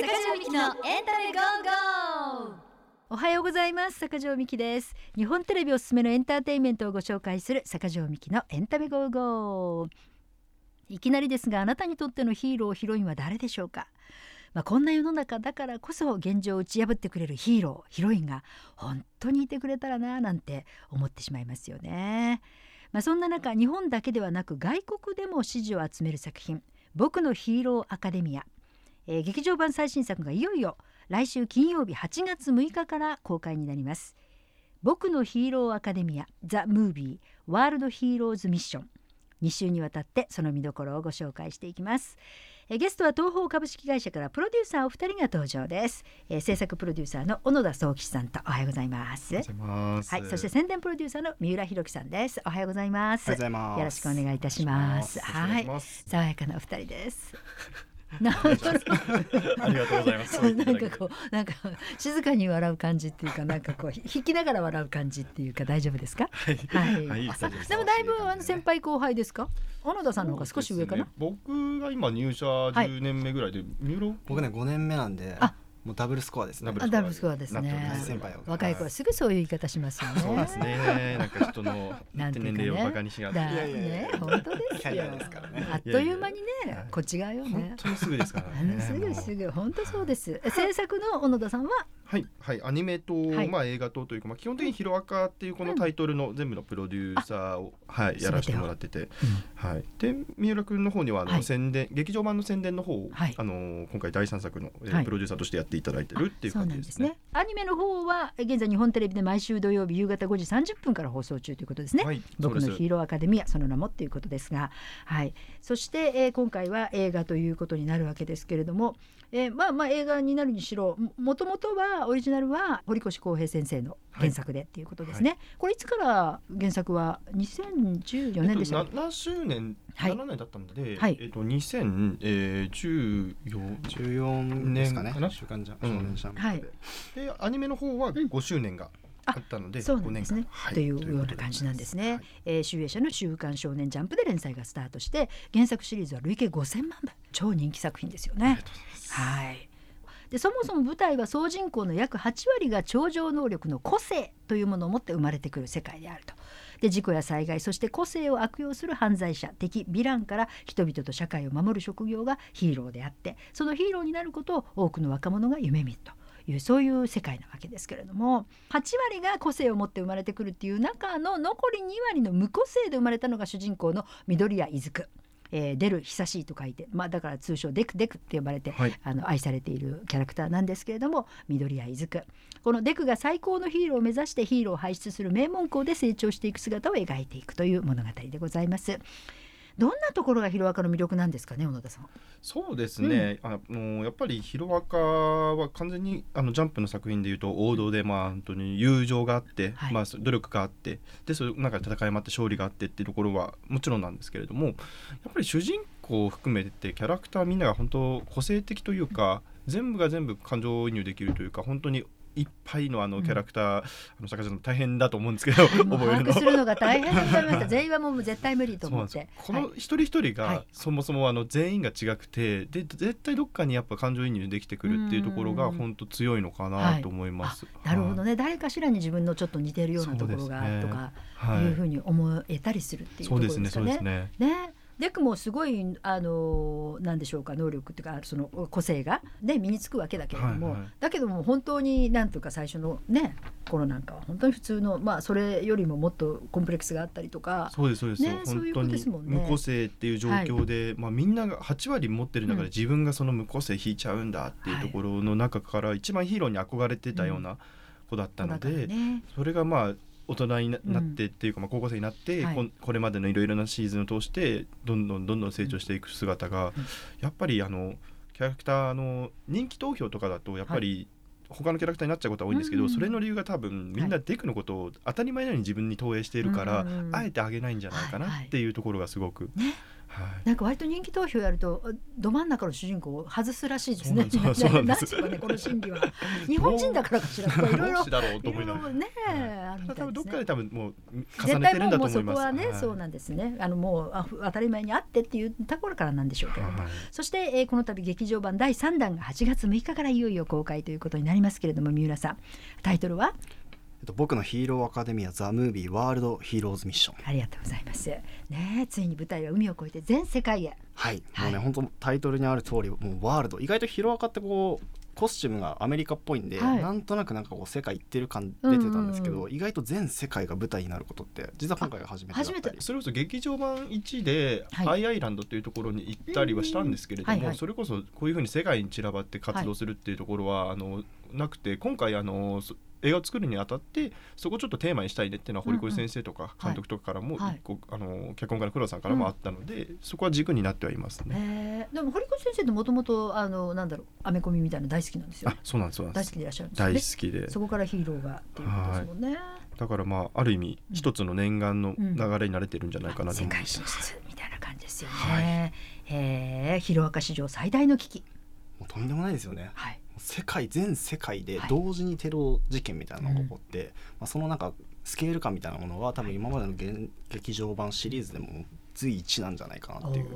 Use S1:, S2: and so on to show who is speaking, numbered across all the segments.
S1: 坂上みきのエンタメ go!go!。
S2: おはようございます。坂上みきです。日本テレビおすすめのエンターテインメントをご紹介する坂上みきのエンタメ go!go!。いきなりですがあなたにとってのヒーローヒロインは誰でしょうか？まあ、こんな世の中だからこそ現状を打ち破ってくれるヒーローヒロインが本当にいてくれたらななんて思ってしまいますよね。まあ、そんな中日本だけではなく外国でも支持を集める作品「僕のヒーローアカデミア」えー、劇場版最新作がいよいよ来週金曜日8月6日から公開になります。僕のヒーローアカデミアザ・ムービーワールドヒーローズミッション。2週にわたってその見どころをご紹介していきます。えゲストは東方株式会社からプロデューサーお二人が登場です、えー、制作プロデューサーの小野田宗吉さんとおはようございます。はいそして宣伝プロデューサーの三浦弘樹さんです。おはようございます。よろしくお願いいたします。はい。爽やかなお二人です。
S3: な ありがとうございます。
S2: なんかこうなんか静かに笑う感じっていうかなんかこう 引きながら笑う感じっていうか大丈夫ですか？
S3: はい。はい。はい、
S2: でもだいぶあの先輩後輩ですか？小野田さんの方が少し上かな？ね、
S3: 僕が今入社10年目ぐらいで、三浦？
S4: 僕ね5年目なんで。あもうダブルスコアですね。
S2: ダブルスコアですね。若い子はすぐそういう言い方しますよね。
S3: そうですね。なんか人の 年齢をバカにしがって。
S2: ね、本当ですよ。あっという間にね、こっち側よね。
S3: 本当にすぐですからね。
S2: すぐすぐ、本当そうです。制作の小野田さんは？
S3: はいはい。アニメと、はい、まあ映画とというかまあ基本的にヒロアカっていうこのタイトルの全部のプロデューサーを、うん、はいやらせてもらってて、うん、はい。で三浦君の方にはあの、はい、宣伝劇場版の宣伝の方を、はい、あの今回第三作の、えー、プロデューサーとしてやっていただいてるっていう感じですね。すね
S2: アニメの方は現在日本テレビで毎週土曜日夕方5時30分から放送中ということですね。はい、僕のヒーローアカデミアその名もっていうことですが、はい。そして、えー、今回は映画ということになるわけですけれども、えー、まあまあ映画になるにしろもともとはオリジナルは堀越康平先生の原作でっていうことですね、はい、これいつから原作は？2014年でしたっ
S3: け、えっと、7周年はい、7年だったので、はい、えっと2014 14年ですかね。週刊ジャ少年ジャンプで、はい、でアニメの方は5周年があったので、
S2: そうなんですね、はい、というような感じなんですね。はい、えー、集英社の週刊少年ジャンプで連載がスタートして原作シリーズは累計5000万部超人気作品ですよね。はいでそもそも舞台は総人口の約8割が超常能力の個性というものを持って生まれてくる世界であると。で事故や災害そして個性を悪用する犯罪者敵ヴィランから人々と社会を守る職業がヒーローであってそのヒーローになることを多くの若者が夢見ると。いうそういう世界なわけですけれども8割が個性を持って生まれてくるっていう中の残り2割の無個性で生まれたのが主人公の緑谷伊豆えー、出る久しいと書いて、まあ、だから通称デクデクって呼ばれて、はい、あの愛されているキャラクターなんですけれども緑谷伊豆このデクが最高のヒーローを目指してヒーローを輩出する名門校で成長していく姿を描いていくという物語でございます。どんなところがヒロアカの魅力なんですかね小野田さん。
S3: そうですね、うん、あのやっぱりヒロアカは完全にあのジャンプの作品でいうと王道で、まあ本当に友情があって、はい、まあ努力があってでその中で戦いもあって勝利があってっていうところはもちろんなんですけれどもやっぱり主人公を含めてキャラクターみんなが本当個性的というか、全部が全部感情移入できるというか本当にいっぱいのあのキャラクター、うん、あの坂下さん大変だと思うんですけど
S2: 覚えるの。するのが大変だと思いました 全員はもう絶対無理と思って。
S3: この一人一人がそもそもあの全員が違くてで絶対どっかにやっぱ感情移入できてくるっていうところが本当強いのかなと思います、は
S2: い、なるほどね、誰かしらに自分のちょっと似てるようなところがとかいうふうに思えたりするっていうところですかね。そうですね。ねデクもすごいあのなんでしょうか能力っていうかその個性が、ね、身につくわけだけれども、はいはい、だけども本当になんとか最初のね頃なんかは本当に普通のまあそれよりももっとコンプレックスがあったりとか
S3: そうですそうです、ね、本当に無個性っていう状況で、はい、まあ、みんなが8割持ってる中で自分がその無個性引いちゃうんだっていうところの中から一番ヒーローに憧れてたような子だったので、うんね、それがまあ大人になってっていうか、まあ、高校生になって、はい、これまでのいろいろなシーズンを通してどんどんどんどん成長していく姿が、やっぱりあのキャラクターの人気投票とかだとやっぱり、他のキャラクターになっちゃうことは多いんですけど、うん、それの理由が多分みんなデクのことを当たり前のように自分に投影しているから、はい、あえてあげないんじゃないかなっていうところがすごく、ね、
S2: はい、なんか割と人気投票やるとど真ん中の主人公を外すらしいですね。
S3: そうなんです
S2: かねこの心理は 日本人だからかしら。いろいろ
S3: いろいろ
S2: ね、あるみたいですね。
S3: どっかで多分もう重ねてるんだと思います。
S2: そこはね、そうなんですね。あのもう当たり前にあってっていうところからなんでしょうけども、そして、えー、この度劇場版第3弾が8月6日からいよいよ公開ということになりますけれども、三浦さんタイトルは？
S4: えっと、僕のヒーローアカデミアザ・ムービーワールドヒーローズミッション。
S2: ありがとうございます。ねついに舞台は海を越えて全世界へ。
S4: はい、はい、もうね本当タイトルにある通りもうワールド。意外とヒーローアカってこうコスチュームがアメリカっぽいんで、はい、なんとなくなんかこう世界行ってる感出てたんですけど、うんうんうん、意外と全世界が舞台になることって実は今回が初めてだったり。
S3: それこそ劇場版1で、はい、アイアイランドというところに行ったりはしたんですけれども、はいはい、それこそこういうふうに世界に散らばって活動するっていうところは、あのなくて今回あの映画を作るにあたってそこちょっとテーマにしたいねっていうのは堀越先生とか監督とかからもあの脚本家の黒田さんからもあったので、そこは軸になってはいます
S2: ね。でも堀越先生ってもともとあのなんだろうアメコミみたいな大好きなんですよ、
S3: あそうなんです大
S2: 好きでいらっしゃるん
S3: です、ね、大好きで
S2: そこからヒーローがっていうことですもんね。
S3: だからまあある意味一つの念願の流れに慣れてるんじゃないかなと思います。
S2: 世界進出みたいな感じですよね。はい、えー、ヒロアカ史上最大の危機。
S4: もうとんでもないですよね。はい。世界全世界で同時にテロ事件みたいなのが起こって、はいまあ、そのなんかスケール感みたいなものは多分今までの劇場版シリーズでも随一なんじゃないかなっていう。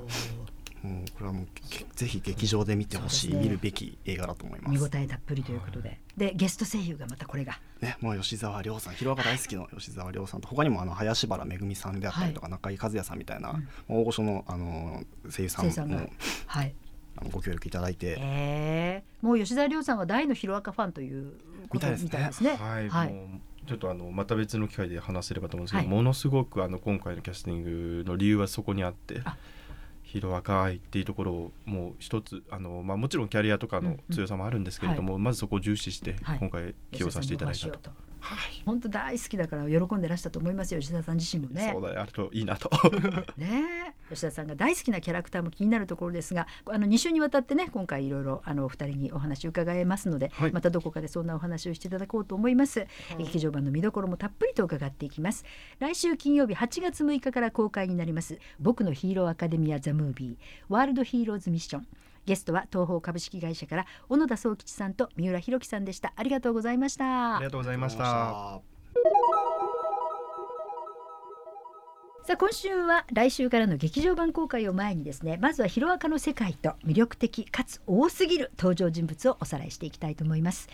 S4: もうこれはもうぜひ劇場で見てほしい、ね、見るべき映画だと思います。
S2: 見応えたっぷりということで、でゲスト声優がまたこれが。
S4: ねもう吉沢亮さん広岡大好きの吉沢亮さんと他にもあの林原めぐみさんであったりとか、はい、中井和也さんみたいな、うん、大御所のあの声優さんもはいあのご協力いただいて、
S2: えー、もう吉田亮さんは大のヒロアカファンということみたいですね。
S3: はい、はい、ちょっとあのまた別の機会で話せればと思うんですけど、はい、ものすごくあの今回のキャスティングの理由はそこにあってヒロアカ愛っていうところをもう一つあの、まあ、もちろんキャリアとかの強さもあるんですけれども、うんうんはい、まずそこを重視して今回起用させていただいたと。
S2: はい、本当大好きだから喜んでらしたと思いますよ吉田さん自身もね。
S3: そうだあるといいなと。
S2: ね。吉田さんが大好きなキャラクターも気になるところですがあの2週にわたってね今回いろいろあのお二人にお話伺えますので、はい、またどこかでそんなお話をしていただこうと思います、はい、劇場版の見どころもたっぷりと伺っていきます。来週金曜日8月6日から公開になります僕のヒーローアカデミアザムービーワールドヒーローズミッションゲストは東方株式会社から小野田宗吉さんと三浦弘樹さんでした。ありがとうございました。
S3: ありがとうございました。
S2: さあ今週は来週からの劇場版公開を前にですねまずはヒロアカの世界と魅力的かつ多すぎる登場人物をおさらいしていきたいと思います、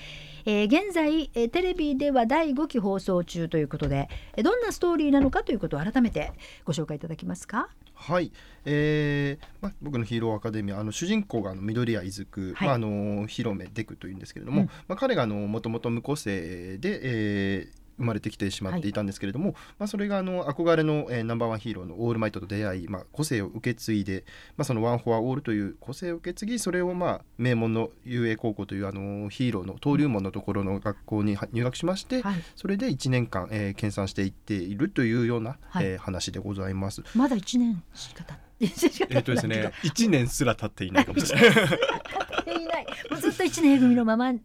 S2: えー、現在、えー、テレビでは第5期放送中ということで、えー、どんなストーリーなのかということを改めてご紹介いただけますか？
S3: はい、えーまあ、僕のヒーローアカデミアあの主人公があの緑谷出久、はい。まあ、あの広めデクというんですけれども、うん、まあ、彼がもともと無個性で、えー、生まれてきてしまっていたんですけれども、はい、まあ、それがあの憧れの、えー、ナンバーワンヒーローのオールマイトと出会い、まあ、個性を受け継いで、まあ、そのワン・フォア・オールという個性を受け継ぎそれを、まあ、名門の遊泳高校というあのヒーローの登竜門のところの学校に入学しまして、はい、それで1年間、えー、研鑽していっているというような、はい、えー、話でございます。
S2: まだ1年しか経って
S3: えっとですね、一年すら経っていないかもしれない。
S2: いない。もうずっと一年 A 組のままこ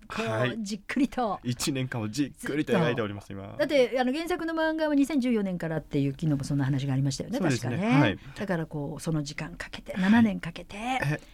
S2: う、じっくりと
S3: 一年間をじっくりと描いております今。
S2: だってあの原作の漫画は2014年からっていう昨日もそんな話がありましたよね。確かね、はい。だからこうその時間かけて7年かけて、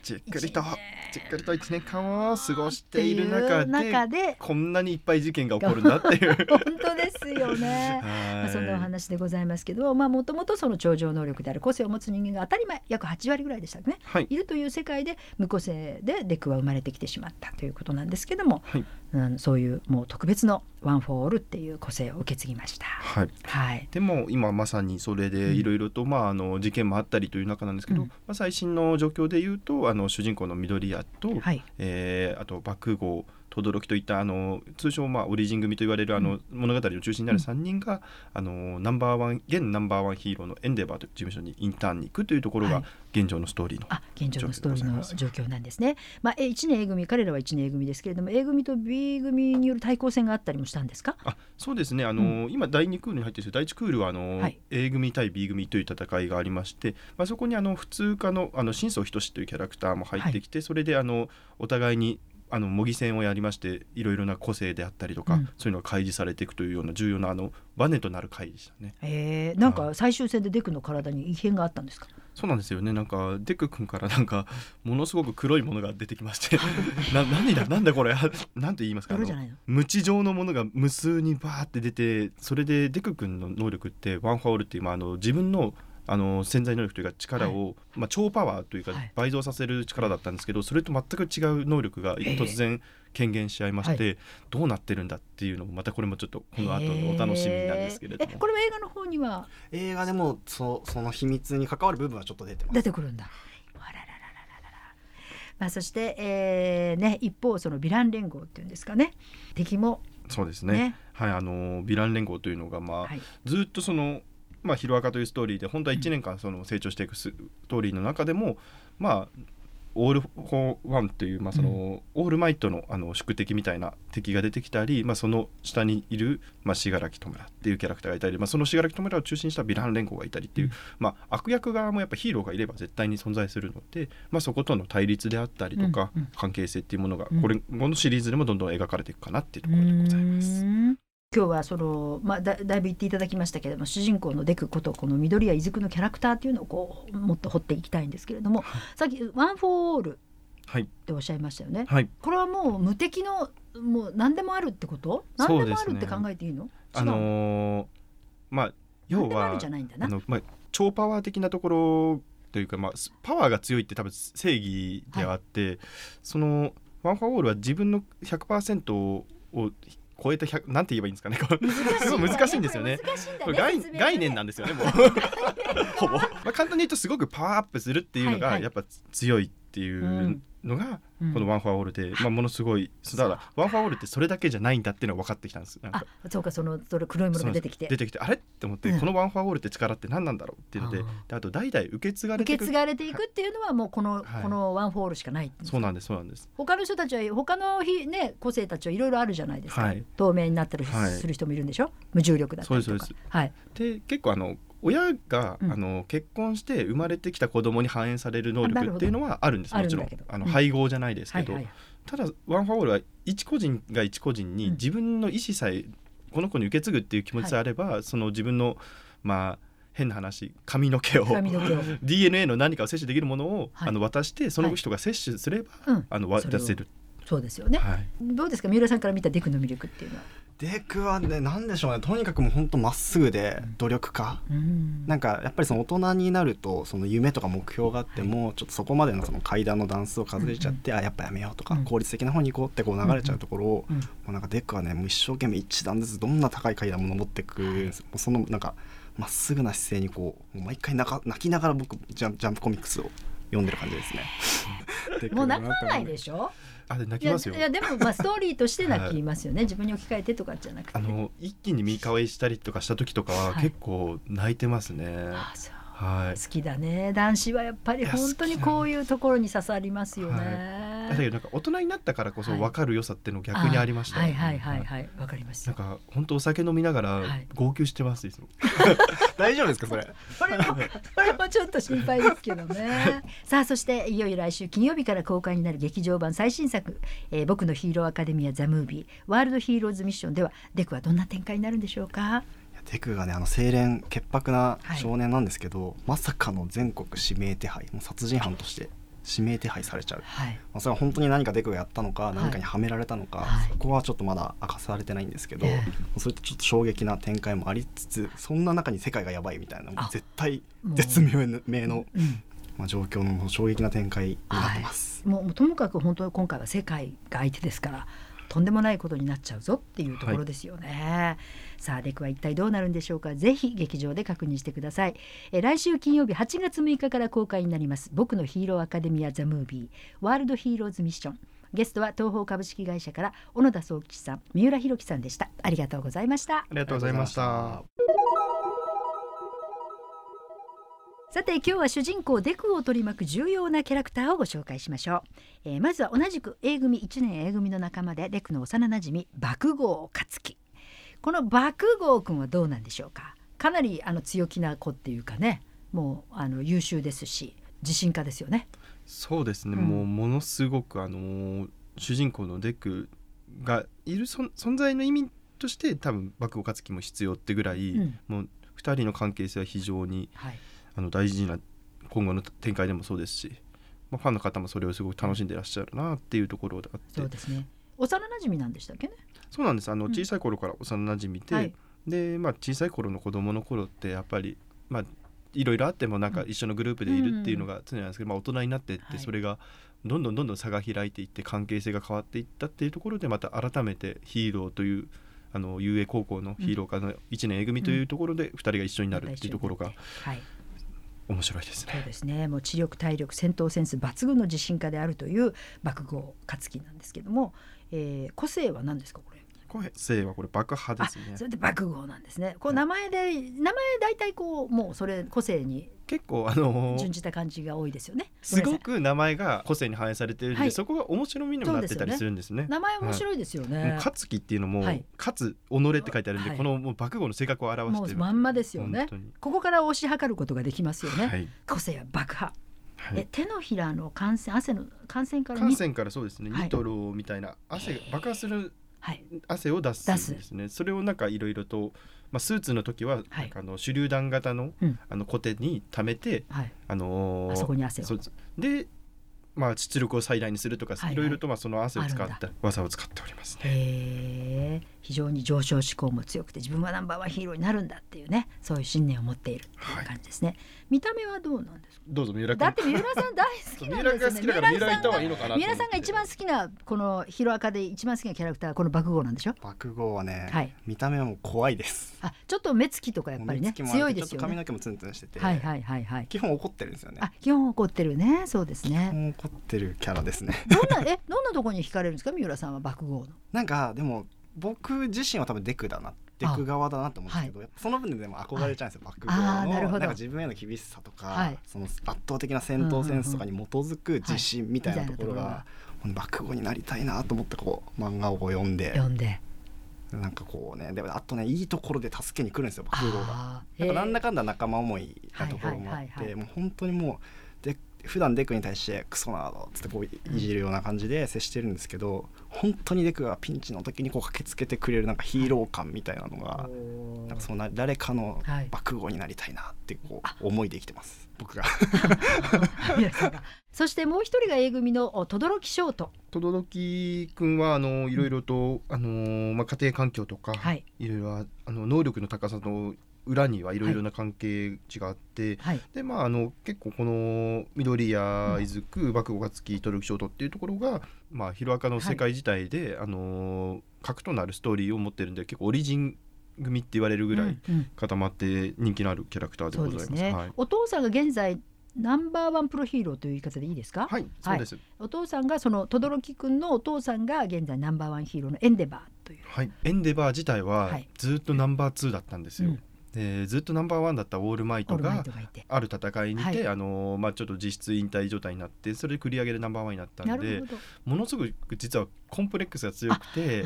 S3: じっくりとじっくりと1年間を過ごしている中でこんなにいっぱい事件が起こるんだっていう。
S2: 本当ですよね。まあそんなお話でございますけど、まあもともとその超常能力である個性を持つ人間が当たり前約8割ぐらいでしたね、はい、いるという世界で無個性でデクは生まれてきてしまったということなんですけども、はい、うん、そういうもう特別のワン・フォー・オールっていう個性を受け継ぎました。
S3: はい、はい、でも今まさにそれでいろいろと、うん、まあ、あの事件もあったりという中なんですけど、うん、まあ、最新の状況でいうとあの主人公の緑谷と、はい、えー、あと爆豪轟といったあの通称まあオリジン組と言われるあの物語の中心になる3人が、あのナンバーワン現ナンバーワンヒーローのエンデバーという事務所にインターンに行くというところが現状のストーリーの、
S2: は現状のストーリーの状況なんですね。まあ、1年 A 組彼らは1年 A 組ですけれども A 組と B 組による対抗戦があったりもしたんですか？
S3: あそうですね。あの、うん、今第2クールに入っている第1クールはあの、はい、A 組対 B 組という戦いがありまして、まあ、そこにあの普通科のあの新宗仁というキャラクターも入ってきて、はい、それであのお互いにあの模擬戦をやりましていろいろな個性であったりとか、うん、そういうのが開示されていくというような重要なあのバネとなる回でしたね。
S2: えー、なんか最終戦でデクの体に異変があったんですか？
S3: そうなんですよね。なんかデク君からなんかものすごく黒いものが出てきまして な何だなんだこれ？なんて言いますか？無知状のものが無数にバーって出てそれでデク君の能力ってワンファオールっていう、まあ、あの自分のあの潜在能力というか力を、はい、まあ、超パワーというか倍増させる力だったんですけど、それと全く違う能力が突然権限し合いまして、どうなってるんだっていうのもまたこれもちょっとこの後のお楽しみなんですけれども。
S2: これは映画の方には？
S4: 映画でもそその秘密に関わる部分はちょっと出てます。
S2: 出てくるんだ。まあ、そして、えーね、一方そのヴィラン連合っていうんですかね。敵も。
S3: そうですね、ね、はいあのヴィラン連合というのが、まあ、はい、ずっとそのまあ、ヒロアカというストーリーで本当は1年間その成長していくストーリーの中でも、まあオール・フォー・ワンという、まあその、うん、オールマイトのあの宿敵みたいな敵が出てきたり、まあ、その下にいる、まあ、死柄木弔っていうキャラクターがいたり、まあ、その死柄木弔を中心にしたヴィラン連合がいたりっていう、うん、まあ、悪役側もやっぱヒーローがいれば絶対に存在するので、まあ、そことの対立であったりとか、うん、関係性っていうものがこれ、このシリーズでもどんどん描かれていくかなっていうところでございます。
S2: 今日はその、まあ、だだいぶ言っていただきましたけれども主人公のデクことこの緑谷出久のキャラクターっていうのをこうもっと掘っていきたいんですけれども、はい、さっき「ワン・フォー・オール」っておっしゃいましたよね、はい、これはもう無敵のもう何でもあるってこと？何でもあるって考えていいの、ね、
S3: あのー、まあ要はあの、まあ、超パワー的なところというか、まあ、パワーが強いって多分正義であって、はい、そのワン・フォー・オールは自分の100%を超えた100なんて言えばいいんですかね。すごい難しいんですよね、ね、概概念なんですよねもう。ほぼ、まあ、簡単に言うとすごくパワーアップするっていうのがやっぱ強いっていうのがこのワンフォアオールで、まあ、ものすごい だからワンフォアオールってそれだけじゃないんだっていうのが分かってきたんです。
S2: あそうかそのそれ黒いものが出てきて。
S3: 出てきてあれ？って思って、このワンフォアオールって力って何なんだろうっていうのでであと代々受け継がれて
S2: いく。受け継がれていくっていうのはもうこの、このワンフォアオールしかない
S3: そうなんですそうなんです。
S2: 他の人たちは他のひ、ね、個性たちはいろいろあるじゃないですか、透明になったりする人もいるんでしょ？無重力だったりとか。
S3: はい。で結構あの親が、うん、あの結婚して生まれてきた子供に反映される能力っていうのはあるんですもちろん。あの、配合じゃないですけど、ただワンフォーオールは一個人が一個人に自分の意思さえこの子に受け継ぐっていう気持ちであれば、はい、その自分のまあ変な話髪の毛を DNA の何かを摂取できるものを、はい、あの渡してその人が摂取すれば、はい、あの渡せる。
S2: そうですよね、はい、どうですか？三浦さんから見たデクの魅力っていうのは
S4: デクはね何でしょうね。とにかくもう本当まっすぐで努力家、うん、なんかやっぱりその大人になるとその夢とか目標があっても、はい、ちょっとそこまでのその階段の段数を数えちゃって、うん、あやっぱやめようとか、うん、効率的な方に行こうってこう流れちゃうところを、もうなんかデクはねもう一生懸命一段ずつどんな高い階段も登っていくんです、もうそのなんかまっすぐな姿勢にこうもう毎回泣きながら僕ジャンジャンプコミックスを読んでる感じですね。
S2: もう泣かないでしょ？
S3: あれ泣きますよ。
S2: いやでもまあストーリーとして泣きますよね、はい、自分に置き換えてとかじゃなくて。
S3: あの一気に見返したりとかした時とかは結構泣いてますね、はい、あそう。
S2: はい、好きだね。男子はやっぱり本当にこういうところに刺さりますよね。
S3: だけどなんか大人になったからこそ分かる良さっていうの逆にありました、
S2: ね、はい。はい。はい。はい。わかります
S3: なんか本当お酒飲みながら号泣してます、い、つも。
S4: 大丈夫ですかそれ？
S2: これもこれもちょっと心配ですけどね。さあそしていよいよ来週金曜日から公開になる劇場版最新作、えー、僕のヒーローアカデミアザムービーワールドヒーローズミッションではデクはどんな展開になるんでしょうか？
S4: デクがねあの清廉潔白な少年なんですけど、はい、まさかの全国指名手配もう殺人犯として指名手配されちゃう、はい、まあ、それは本当に何かデクがやったのか、何かにはめられたのか、はい、そこはちょっとまだ明かされてないんですけど、えー、そういったちょっと衝撃な展開もありつつそんな中に世界がやばいみたいな絶対絶妙の、まあ、状況の衝撃な展開になってます。
S2: もうともかく本当に今回は世界が相手ですからとんでもないことになっちゃうぞっていうところですよね。さあレクは一体どうなるんでしょうか。ぜひ劇場で確認してください。え来週金曜日8月6日から公開になります。僕のヒーローアカデミアザムービーワールドヒーローズミッション。ゲストは東方株式会社から小野田総吉さん三浦弘樹さんでした。ありがとうございました。あ
S3: りがとうございました。
S2: さて今日は主人公デクを取り巻く重要なキャラクターをご紹介しましょう、えー、まずは同じく A 組1年 A 組の仲間でデクの幼なじみ爆豪勝樹この爆豪君はどうなんでしょうか？かなりあの強気な子っていうかねもうあの優秀ですし自信家ですよね。
S3: そうですね、うん、もうものすごくあの主人公のデクがいる存在の意味として多分爆豪勝樹も必要ってぐらい、うん、もう2人の関係性は非常に、はい、あの大事な今後の展開でもそうですし、まあ、ファンの方もそれをすごく楽しんでいらっしゃるなっていうところがあって。
S2: そうですね。幼馴染なんでしたっけね？
S3: そうなんです。あの小さい頃から幼馴染で、はい、で、まあ、小さい頃の子供の頃ってやっぱり、まあ、いろいろあってもなんか一緒のグループでいるっていうのが常なんですけど、まあ、大人になってってそれがどんどんどんどん差が開いていって関係性が変わっていったっていうところでまた改めてヒーローというあの遊泳高校のヒーロー科の1年 A 組というところで2人が一緒になるっていうところが、面白いですね。
S2: そうですね。もう知力体力戦闘センス抜群の自信家であるという爆豪勝樹なんですけども、えー、個性は何ですかこれ？
S3: 個性はこれ爆破ですね。
S2: それで爆豪なんですね。こう名前で、はい、名前大体こうもうそれ個性に
S3: 結構あの
S2: 準じた感じが多いですよね。
S3: すごく名前が個性に反映されているので、はい、そこが面白みにもなってたりするんですね。すね。
S2: 名前面白いですよね。はい、
S3: 勝樹っていうのも、はい、勝己って書いてあるんで、このもう爆豪の性格を表してる。
S2: まんまですよね。ここから推し量ることができますよね。個性は爆破。はい、え手のひらの感染汗の感染から
S3: 感染からそうですね、ニトロみたいな汗爆発する汗を出すんですね、それをなんかいろいろと、まあ、スーツの時は、はい、あの手榴弾型の,、あのコテに溜めて、はい、あの
S2: ー、あそこに汗を。
S3: でまあ、出力を最大にするとか、はいろいろとまあその汗を使った技を使っております
S2: ね。非常に上昇志向も強くて自分はナンバーワンヒーローになるんだっていうねそういう信念を持っているっていう感じですね。はい、見た目はどうなんですか？
S3: どうぞ三浦
S2: だって三浦さん大好きなんですよね。三
S3: 浦が三
S2: 浦さんが一番好きなこのヒロアカで一番好きなキャラクターこの爆豪なんでしょ
S4: 爆豪はね、はい、見た目はもう怖いです。
S2: あちょっと目つきとかやっぱりね強いですよね。
S4: 髪の毛もツンツンしてて、
S2: はいはいはいはい。
S4: 基本怒ってるんですよね。
S2: あ基本怒ってるねそうですね。
S4: 怒ってるキャラですね。
S2: どんなえどんなところに惹かれるんですか？三浦さんは爆豪の。
S4: なんかでも僕自身は多分デクだな。デク側だなと思うんですけど、はい、その分でも憧れちゃうんですよ、バックグの。なんか自分への厳しさとか、はい、その圧倒的な戦闘センスとかに基づく自信みたいなところが、バック語になりたいなと思ってこう漫画を読んで。
S2: 読んで。
S4: なんかこうねでもあとねいいところで助けに来るんですよ爆豪が。なんかなんだかんだ仲間思いなところもあってもう本当にもうで普段デクに対してクソなーっつってこういじるような感じで接してるんですけど、本当にデクがピンチの時にこう駆けつけてくれるなんかヒーロー感みたいなのが、なんかその誰かの爆豪になりたいなってこう思いで生きてます、僕が。
S2: そしてもう一人が A 組の轟翔斗
S3: 轟君はあのいろいろと、あのまあ、家庭環境とか、はい、いろいろあの能力の高さの裏にはいろいろな関係値があって、はい、でまああの結構この緑谷出久爆豪がつきトルキショートっていうところが、まあ、ヒロアカの世界自体で、はい、あの核となるストーリーを持ってるんで結構オリジン組って言われるぐらい固まって人気のあるキャラクターでございます。うんうんすね。はい、
S2: お父さんが現在ナンバーワンプロヒーローという言い方でいいですか？
S3: はい、そうです。
S2: お父さんがその轟くんのお父さんが現在ナンバーワンヒーローのエンデバーという。
S3: はい、エンデバー自体はずっとナンバーツーだったんですよ。うんでずっとナンバーワンだったオールマイトがある戦いにて、はい、あのまあ、ちょっと実質引退状態になってそれで繰り上げでナンバーワンになったんでものすごく実はコンプレックスが強くて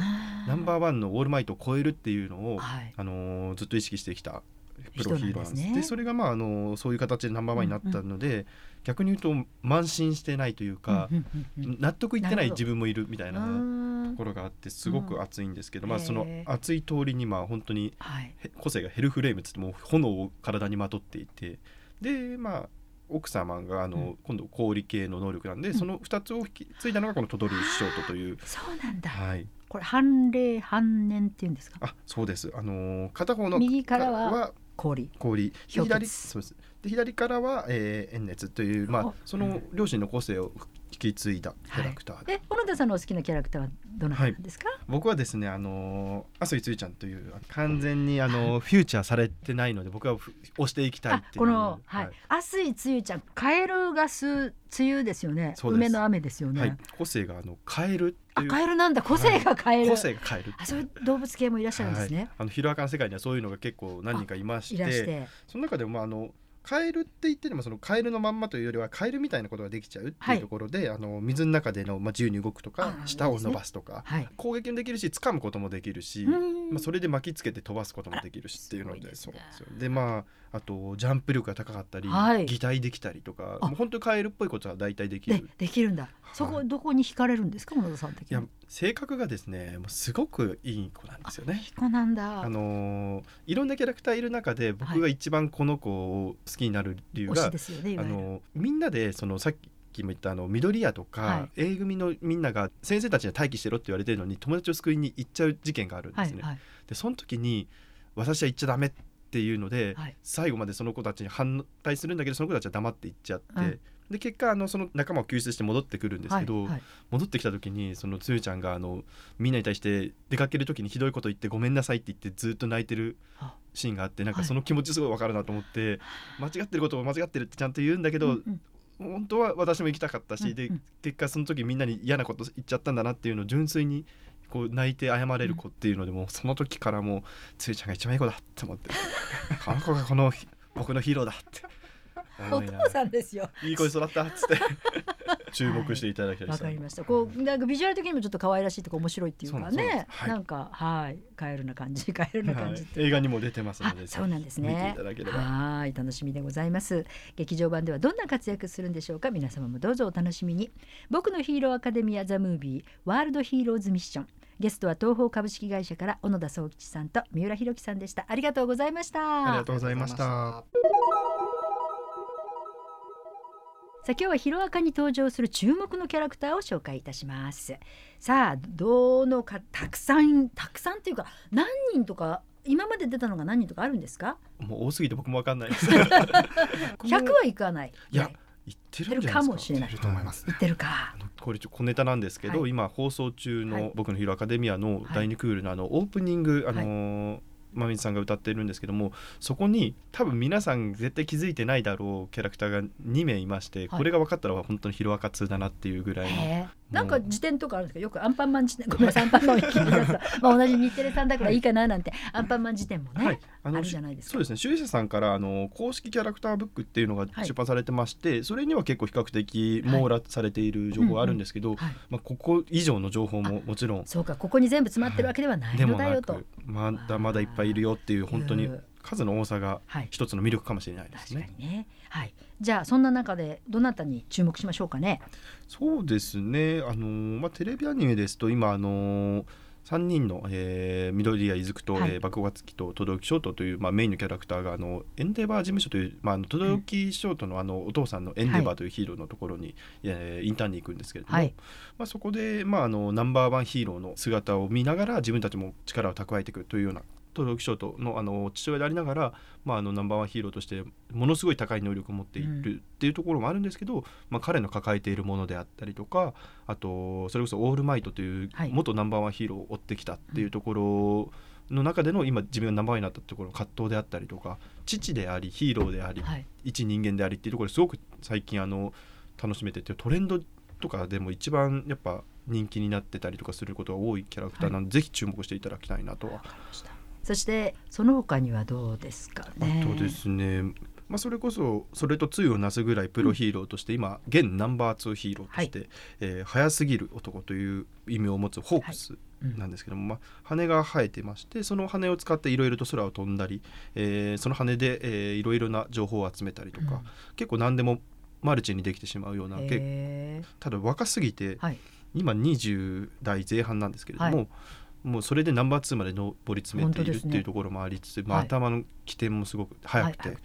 S3: ナンバーワンのオールマイトを超えるっていうのを、はい、あのずっと意識してきたプロヒーローです。で、ね、それがまああのそういう形でナンバーワンになったので、うんうん、逆に言うと慢心してないというか、うんうんうん、納得いってない自分もいるみたいなところがあってすごく熱いんですけど、うん、まあその熱い通りにまあ本当に個性がヘルフレームっつっても炎を体にまとっていてでまあ奥様があの、うん、今度氷系の能力なんで、うん、その2つを引き継いだのがこのトドルショートという
S2: そうなんだ、
S3: はい、
S2: これ半冷半年っていうんですか？
S3: あそうです。あのー、片方の
S2: 右からは氷。
S3: 氷。左そうです。で左からは、えー、炎熱という、まあ、その両親の個性を引き継いだキャラクターで、
S2: はい、小野田さんのお好きなキャラクターはどなたですか、はい、
S3: 僕はですねあの麻生つゆちゃんという完全にあのフューチャーされてないので僕は押していきたいっていう
S2: このはい。麻生つゆちゃんカエルがす梅雨ですよね。梅の雨ですよね、はい、
S3: 個性があのカエル
S2: あカエルなんだ。個性がカエル、
S3: 個性がカエル
S2: あそういう動物系もいらっしゃるんですね、
S3: あのヒロアカの世界にはそういうのが結構何人かいまして。その中でもあのカエルって言ってでもそのカエルのまんまというよりはカエルみたいなことができちゃうっていうところで、はい、あの水の中での、まあ、自由に動くとか舌を伸ばすとか、ねはい、攻撃もできるし掴むこともできるし、まあ、それで巻きつけて飛ばすこともできるしっていうのでそうですよ。でまああとジャンプ力が高かったり、はい、擬態できたりとかもう本当にカエルっぽいことは大体できる。
S2: できるんだ、そこどこに惹かれるんですか？野田さん的に
S3: 性格がですねもうすごくいい子なんですよね。
S2: いい子なんだ。
S3: あのー、いろんなキャラクターいる中で僕が一番この子を好きになる理由が、はいね、あのみんなでそのさっきも言ったあの緑屋とか、はい、A 組のみんなが先生たちに待機してろって言われてるのに友達を救いに行っちゃう事件があるんですね。はいはい、でその時に私は行っちゃダメっていうので、はい、最後までその子たちに反対するんだけどその子たちは黙って行っちゃって。で結果あのその仲間を救出して戻ってくるんですけど、はいはい、戻ってきた時にそのつゆちゃんがあのみんなに対して出かける時にひどいこと言ってごめんなさいって言ってずっと泣いてるシーンがあってなんかその気持ちすごい分かるなと思って、間違ってることを間違ってるってちゃんと言うんだけど、うんうん、本当は私も行きたかったし、で結果その時みんなに嫌なこと言っちゃったんだなっていうのを純粋にこう泣いて謝れる子っていうのでも、その時からもうつゆちゃんが一番いい子だって思って この子がこの僕のヒーローだって。
S2: お父さんですよ。
S3: いい子に育ったっつって注目していただきたい
S2: わ、はい、かりました。こうなんかビジュアル的にもちょっと可愛らしいとか面白いっていうかね、はい、なんかはいカエルな感じ カエルな感じ、
S3: はい、映画にも出てますので、
S2: そうなんですね。はい楽しみでございます。劇場版ではどんな活躍するんでしょうか？皆様もどうぞお楽しみに。僕のヒーローアカデミアザムービーワールドヒーローズミッション。ゲストは東方株式会社から小野田宗吉さんと三浦弘樹さんでした。ありがとうございました。
S3: ありがとうございました。
S2: さあ今日はヒロアカに登場する注目のキャラクターを紹介いたしますさあどのかたくさんたくさんっていうか何人とか今まで出たのが何人とかあるんですか？
S3: もう多すぎて僕もわかんないです
S2: 100はいかない
S3: いや言ってるか？
S2: もしれない。
S3: と思います、
S2: 言ってるか。
S3: これ小ネタなんですけど、はい、今放送中の僕のヒーローアカデミアの第2クールのあのオープニング、あのーまみさんが歌ってるんですけどもそこに多分皆さん絶対気づいてないだろうキャラクターが2名いまして、はい、これが分かったら本当にヒロアカ2だなっていうぐらい
S2: なんか辞典とかあるんですか？よく。アンパンマン辞典。ごめんなさい。アンパンマンを聞 まあ同じ日テレさんだからいいかななんて。アンパンマン辞典もね、はい、あるじゃないですか。
S3: そうですね。主医者さんからあの公式キャラクターブックっていうのが出版されてまして、はい、それには結構比較的網羅されている情報があるんですけど、まあ、ここ以上の情報ももちろん。
S2: そうか。ここに全部詰まってるわけではない。のだよと、
S3: まだまだいっぱいいるよっていう本当に数の多さが一つの魅力かもしれないですね。
S2: ね。はい、じゃあそんな中でどなたに注目しましょうかね。
S3: そうですね。あのまあテレビアニメですと今あの3人の、えー、緑谷伊豆と、はい、えー、爆発機と轟翔太という、まあ、メインのキャラクターがあのエンデバー事務所という、まあ、轟翔太のあのお父さんのエンデバーというヒーローのところに、はい、えー、インターンに行くんですけれども、はい、まあ、そこで、まあ、あのナンバーワンヒーローの姿を見ながら自分たちも力を蓄えていくというような轟翔太のあの父親でありながら、まあ、あのナンバーワンヒーローとしてものすごい高い能力を持っているっていうところもあるんですけど、うん、まあ、彼の抱えているものであったりとかあとそれこそオールマイトという元ナンバーワンヒーローを追ってきたっていうところの中での今自分がナンバーワンになったところの葛藤であったりとか父でありヒーローであり、はい、一人間でありっていうところすごく最近あの楽しめててトレンドとかでも一番やっぱ人気になってたりとかすることが多いキャラクターなので、はい、ぜひ注目していただきたいなとは
S2: そしてその他にはどうですかね？
S3: あとですねまあ、それこそそれと対をなすぐらいプロヒーローとして、今現ナンバー2ヒーローとして、はい、えー、早すぎる男という意味を持つホークスなんですけども、まあ、羽が生えてましてその羽を使っていろいろと空を飛んだり、えー、その羽でいろいろな情報を集めたりとか、うん、結構何でもマルチにできてしまうようなただ若すぎて、はい、今20代前半なんですけれども、はいもうそれでナンバー2まで上り詰めているっていうところもありつつ、ね、まあ、頭の起点もすごく速くて。はい、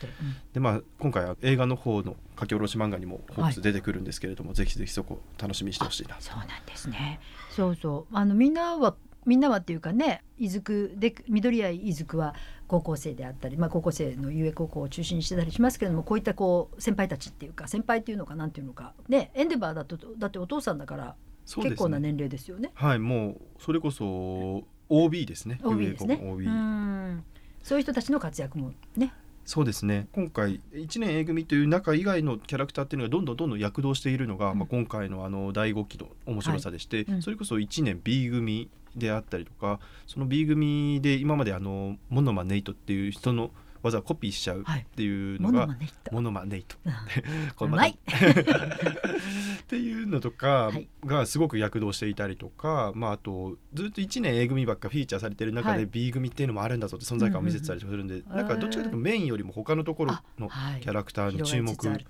S3: で。まあ、今回は映画の方の書き下ろし漫画にもホークス出てくるんですけれども、はい、ぜひぜひそこ楽しみにしてほしいな。
S2: そうなんですね。そうそう。あのみんなはみんなはっていうかね伊豆で緑谷伊豆は高校生であったり、まあ、高校生の遊泳高校を中心にしてたりしますけれどもこういったこう先輩たちっていうか先輩っていうのかなんていうのか。ねエンデバーだとだってお父さんだから結構な年齢ですよね。
S3: はいもうそれこそ OB ですね。
S2: OB ですね。OB そういう人たちの活躍もね。
S3: そうですね今回1年 A 組という中以外のキャラクターっていうのがどんどんどんどん躍動しているのが、うん、まあ、今回のあの第5期の面白さでして、はいうん、それこそ1年 B 組であったりとかその B 組で今まであのモノマネイトっていう人のわざわざコピーしちゃうっていうのが、は い、モノマネイト。
S2: これまっ
S3: ていうのとかがすごく躍動していたりとか、まあ、あとずっと1年 A 組ばっかフィーチャーされてる中で B 組っていうのもあるんだぞって存在感を見せてたりするんで、なんかどっちかというとメインよりも他のところのキャラクターに注目される。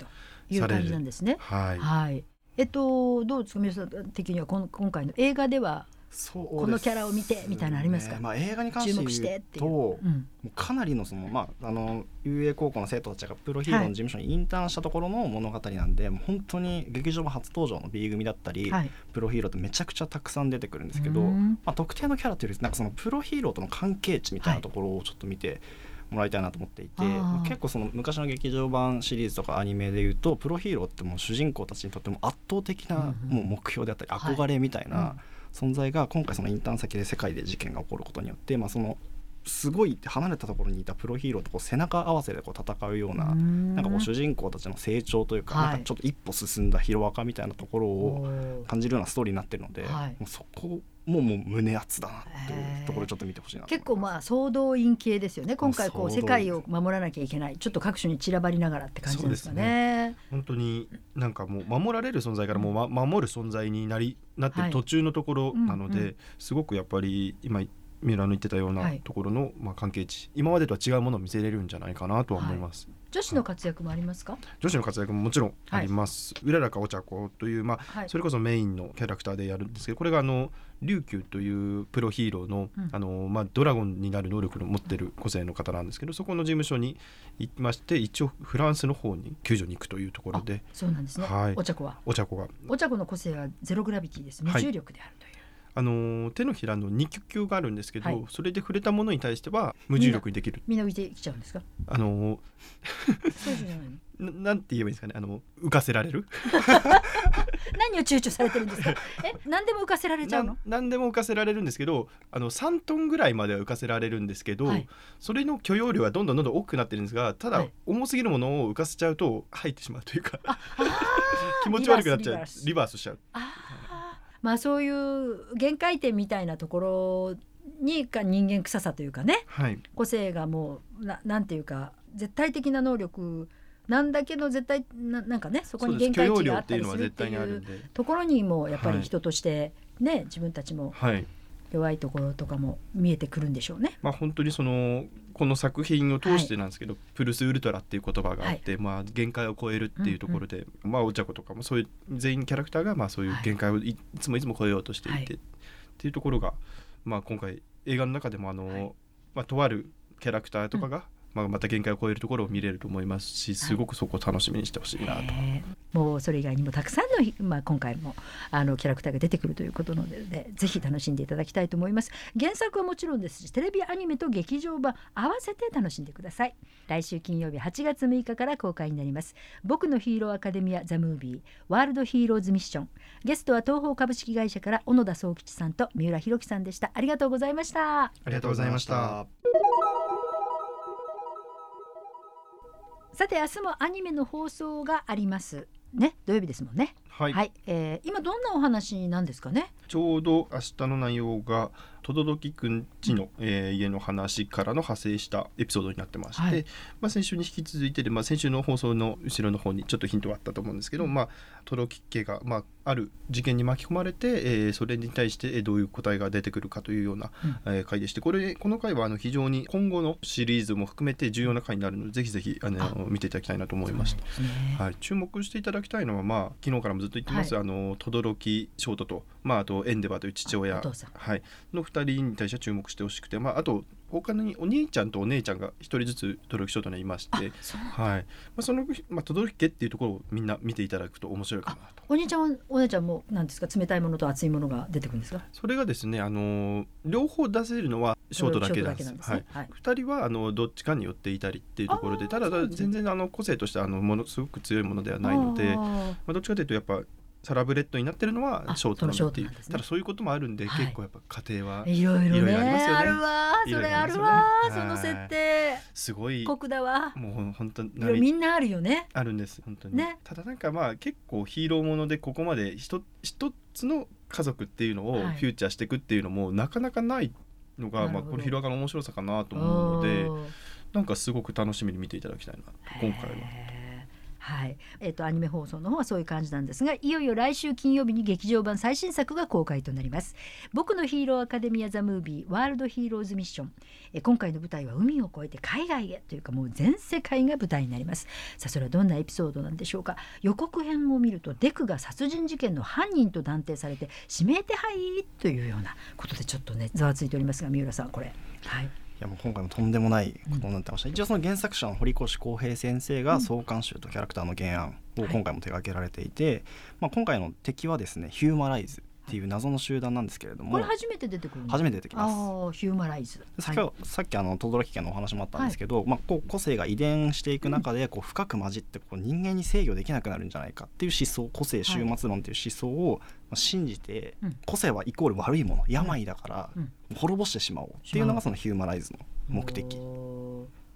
S2: はい、はい、えっとどうですか？皆さん的には今回の映画ではこのキャラを見てみたいなありますか、
S4: まあ、映画に関して言うと、うん、かなりのその、まあ、あの遊泳高校の生徒たちがプロヒーローの事務所にインターンしたところの物語なんで、はい、本当に劇場版初登場の B 組だったり、はい、プロヒーローってめちゃくちゃたくさん出てくるんですけど、まあ、特定のキャラというよりなんかそのプロヒーローとの関係値みたいなところをちょっと見て。もらいたいなと思っていて結構その昔の劇場版シリーズとかアニメでいうとプロヒーローってもう主人公たちにとっても圧倒的なもう目標であったり憧れみたいな存在が今回そのインターン先で世界で事件が起こることによって、まあ、そのすごい離れたところにいたプロヒーローとこう背中合わせでこう戦うようななんかこう主人公たちの成長というか,、なんかちょっと一歩進んだヒロアカみたいなところを感じるようなストーリーになってるので、もうそこもうもう胸熱だなっていうところちょっと見てほしいな
S2: 結構まあ総動員系ですよね。今回こう世界を守らなきゃいけない。ちょっと各所に散らばりながらって感じですかね、
S3: ね、本当になんかもう守られる存在からもう、ま、守る存在になりなってる途中のところなので、はいうんうん、すごくやっぱり今三浦の言ってたようなところの、まあ、関係値。今までとは違うものを見せれるんじゃないかなとは思います、はい、
S2: 女子の活躍もありますか？
S3: 女子の活躍ももちろんあります、はい、うららかお茶子という、まあ、はい、それこそメインのキャラクターでやるんですけどこれがあの琉球というプロヒーローのうん、あのまあ、ドラゴンになる能力を持ってる個性の方なんですけどそこの事務所に行きまして一応フランスの方に救助に行くというところで。
S2: そうなんですね、はい、お茶子は？
S3: お茶子が。
S2: お茶子の個性はゼログラビティです。無重力であるという、
S3: あの手のひらの二極球があるんですけど、はい、それで触れたものに対しては無重力にできる。
S2: みんな浮いてきちゃうんですか？
S3: あのそうじゃないの。なんて言えばいいですかね？あの浮かせられる？
S2: 何を躊躇されてるんですか？え？何でも浮かせられちゃうの？
S3: 何でも浮かせられるんですけどあの3トンぐらいまでは浮かせられるんですけど、はい、それの許容量はどんどんどんどん大きくなってるんですがただ、はい、重すぎるものを浮かせちゃうと入ってしまうというか 気持ち悪くなっちゃう。リバースしちゃう。
S2: まあそういう限界点みたいなところにか人間臭さというかね、はい、個性がもうななんていうか絶対的な能力なんだけど絶対ななんかねそこに限界値があったりするっていうところにもやっぱり人としてね、はい、自分たちも弱いところとかも見えてくるんでしょうね。
S3: まあ本当にそのこの作品を通してなんですけど、はい、プルスウルトラっていう言葉があって、はい、まあ限界を超えるっていうところで、うんうん、まあお茶子とかもそういう全員キャラクターがまあそういう限界をいつもいつも超えようとしていて、はい、っていうところがまあ今回映画の中でもあの、まあとあるキャラクターとかが、まあ、また限界を超えるところを見れると思いますしすごくそこを楽しみにしてほしいなと。
S2: もうそれ以外にもたくさんの、まあ、今回もあのキャラクターが出てくるということなのでぜひ楽しんでいただきたいと思います。原作はもちろんですしテレビアニメと劇場版合わせて楽しんでください。来週金曜日8月6日から公開になります。僕のヒーローアカデミアザムービーワールドヒーローズミッション。ゲストは東方株式会社から小野田宗吉さんと三浦弘樹さんでした。ありがとうございました。
S3: ありがとうございました
S2: さて明日もアニメの放送があります。ね土曜日ですもんね。はい、はい、えー、今どんなお話なんですかね？
S3: ちょうど明日の内容が轟くんちの、えー、家の話からの派生したエピソードになってまして、はい、まあ、先週に引き続いてで、まあ、先週の放送の後ろの方にちょっとヒントがあったと思うんですけど、まあ、轟家が、まあ、ある事件に巻き込まれて、えー、それに対してどういう答えが出てくるかというような、うん、えー、回でしてこれこの回はあの非常に今後のシリーズも含めて重要な回になるのでぜひぜひあの見ていただきたいなと思いました、ね、はい、注目していただきたいのは、まあ、昨日からもずっと言ってます、はい、あの轟翔太と、まあ、あとエンデバーという父親。はい、の2人に対して注目してほしくて、まあ、あと他にお兄ちゃんとお姉ちゃんが一人ずつ轟翔太にいまして、はい。まあ、その、まあ、轟家っていうところをみんな見ていただくと面白いかなと。
S2: お兄ちゃんお姉ちゃんもなんですか？冷たいものと熱いものが出てくるんですか？
S3: それがですねあの両方出せるのはショートだけなんです。はい、はい、2人はあのどっちかに寄っていたりっていうところでただ全然あの個性としてあのものすごく強いものではないのでまあ、どっちかというとやっぱサラブレッドになってるのはショートなのっていう、ね、ただそういうこともあるんで、はい、結構やっぱ家庭はい
S2: ろいろねありますよね。あるわそれあるわ、ね、その設定。
S3: すごい。
S2: 酷だわ。
S3: もう本当
S2: みんなあるよね。
S3: あるんです本当に、ね、ただなんかまあ結構ヒーローものでここまで一一つの家族っていうのをフューチャーしていくっていうのも、なかなかないのが、まあこれ広がの面白さかなと思うのでなんかすごく楽しみに見ていただきたいな今回は。
S2: はい。えーと、アニメ放送の方はそういう感じなんですがいよいよ来週金曜日に劇場版最新作が公開となります。僕のヒーローアカデミアザムービーワールドヒーローズミッション。え今回の舞台は海を越えて海外へというかもう全世界が舞台になります。さあそれはどんなエピソードなんでしょうか。予告編を見るとデクが殺人事件の犯人と断定されて指名手配というようなことでちょっとねざわついておりますが三浦さんこれ。はい。
S4: やもう今回もとんでもないことになってました、うん、一応その原作者の堀越康平先生が創刊集とキャラクターの原案を今回も手掛けられていて、はい、まあ、今回の敵はですねヒューマライズっていう謎の集団なんですけれども
S2: これ初めて出てくる
S4: 初めて出てきます。
S2: ヒューマライズ。
S4: さっきあの轟家のお話もあったんですけど、はい、まあ、こう個性が遺伝していく中でこう深く混じってこう人間に制御できなくなるんじゃないかっていう思想個性終末論っていう思想を信じて、はい、個性はイコール悪いもの病だから滅ぼしてしまおうっていうのがそのヒューマライズの目的。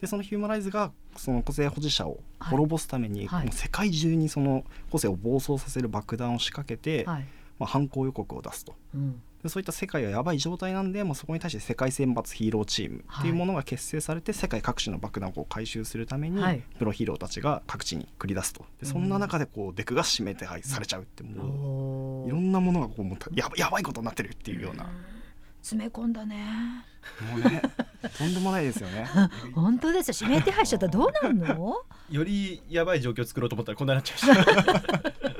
S4: でそのヒューマライズがその個性保持者を滅ぼすために、もう世界中にその個性を暴走させる爆弾を仕掛けて、はいまあ、犯行予告を出すと、うん、でそういった世界はやばい状態なんでもうそこに対して世界選抜ヒーローチームっていうものが結成されて、はい、世界各地の爆弾を回収するために、プロヒーローたちが各地に繰り出すと。でそんな中でこうデクが指名手配されちゃうってもう、いろんなものがこうもうややばいことになってるっていうような。
S2: 詰め込んだね。
S4: もうね とんでもないですよね。
S2: 本当ですよ。指名手配しちゃったらどうなんの？
S3: よりやばい状況作ろうと思ったらこんなになっちゃいました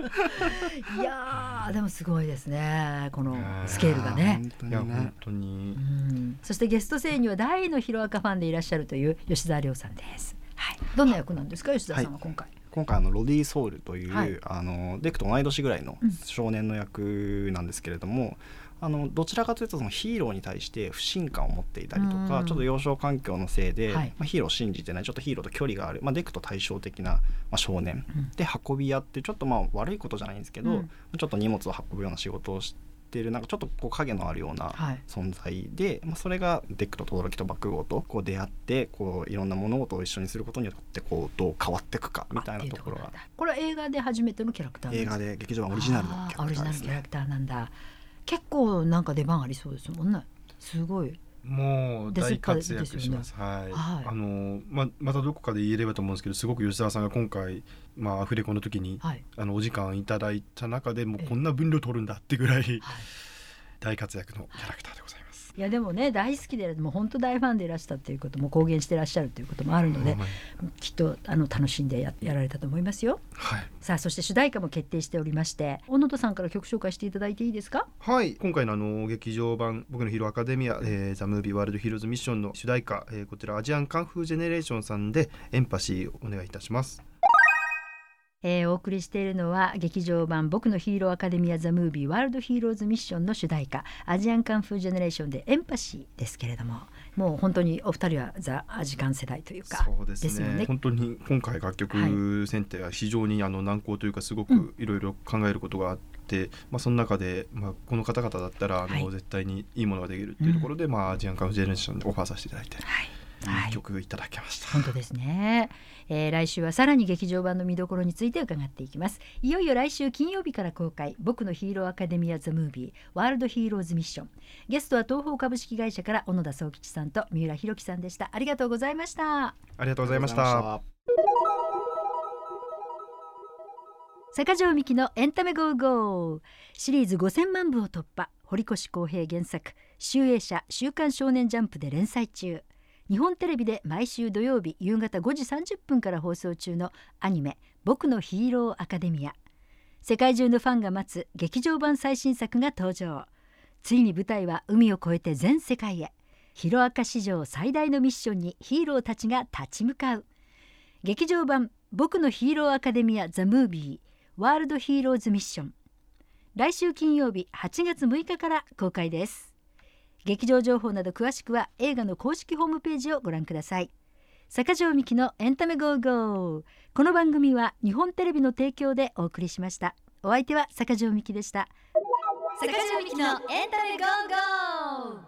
S2: いやでもすごいですねこのスケールがね。
S3: いや本当に、う
S2: ん、そしてゲスト声優は大のヒロアカファンでいらっしゃるという吉沢亮さんです。はい。どんな役なんですか吉沢さんは今回、はい
S4: 今回あのロディ・ソウルという、はい、あのデクと同い年ぐらいの少年の役なんですけれども、あのどちらかというとそのヒーローに対して不信感を持っていたりとか、ちょっと幼少環境のせいで、はい、まあ、ヒーローを信じてないちょっとヒーローと距離がある、まあ、デクと対照的な、まあ、少年、うん、で運び屋ってちょっとまあ悪いことじゃないんですけど、うん、ちょっと荷物を運ぶような仕事をしているなんかちょっとこう影のあるような存在で、はい、まあ、それがデクと轟と爆豪とこう出会ってこういろんな物事を一緒にすることによってこうどう変わっていくかみたいなところが。
S2: これは映画で初めてのキャラクター
S4: 映画で劇場版オリジナルのキャラクター
S2: です、ね、オリジナルキャラクターなんだ結構なんか出番ありそうですもんね。すごい。
S3: もう大活躍します。ね、はい。はい、あのままたどこかで言えればと思うんですけど、すごく吉沢さんが今回まあアフレコの時に、はい、あのお時間いただいた中でもうこんな分量取るんだってぐらい、はい、大活躍のキャラクターでい
S2: やでもね大好きでもう本当大ファンでいらしたっていうことも公言してらっしゃるということもあるので、きっとあの楽しんでややられたと思いますよ。はい、さあそして主題歌も決定しておりまして小野田さんから曲紹介していただいていいですか？
S3: はい今回のあの劇場版僕のヒーローアカデミア、えー、ザ・ムービー・ワールド・ヒーローズ・ミッションの主題歌、えー、こちらアジアンカンフー・ジェネレーションさんでエンパシーお願いいたします。
S2: えー、お送りしているのは劇場版僕のヒーローアカデミアザムービーワールドヒーローズミッションの主題歌アジアンカンフージェネレーションでエンパシーですけれどももう本当にお二人はザアジカン世代というか
S3: そうですね、ね、本当に今回楽曲選定は非常にあの難航というかすごくいろいろ考えることがあって、うん、まあ、その中で、まあ、この方々だったらあの、はい、絶対にいいものができるっていうところで、うん、まあ、アジアンカンフージェネレーションでオファーさせていただいて。はい。い。い曲いただきました、
S2: 本当ですね、えー、来週はさらに劇場版の見どころについて伺っていきます。いよいよ来週金曜日から公開。僕のヒーローアカデミアザムービー。ワールドヒーローズミッション。ゲストは東宝株式会社から小野田宗吉さんと三浦弘樹さんでした。ありがとうございました。
S3: ありがとうございました。
S2: 坂上みきのエンタメゴーゴー。シリーズ5000万部を突破。堀越耕平原作。集英社週刊少年ジャンプで連載中日本テレビで毎週土曜日夕方5時30分から放送中のアニメ「僕のヒーローアカデミア」世界中のファンが待つ劇場版最新作が登場。ついに舞台は海を越えて全世界へ。ヒロアカ史上最大のミッションにヒーローたちが立ち向かう。劇場版「僕のヒーローアカデミア・ザ・ムービーワールド・ヒーローズ・ミッション」来週金曜日8月6日から公開です。劇場情報など詳しくは映画の公式ホームページをご覧ください。坂上みきのエンタメゴーゴー。この番組は日本テレビの提供でお送りしました。お相手は坂上美希でした。
S1: 坂上美希のエンタメゴーゴー。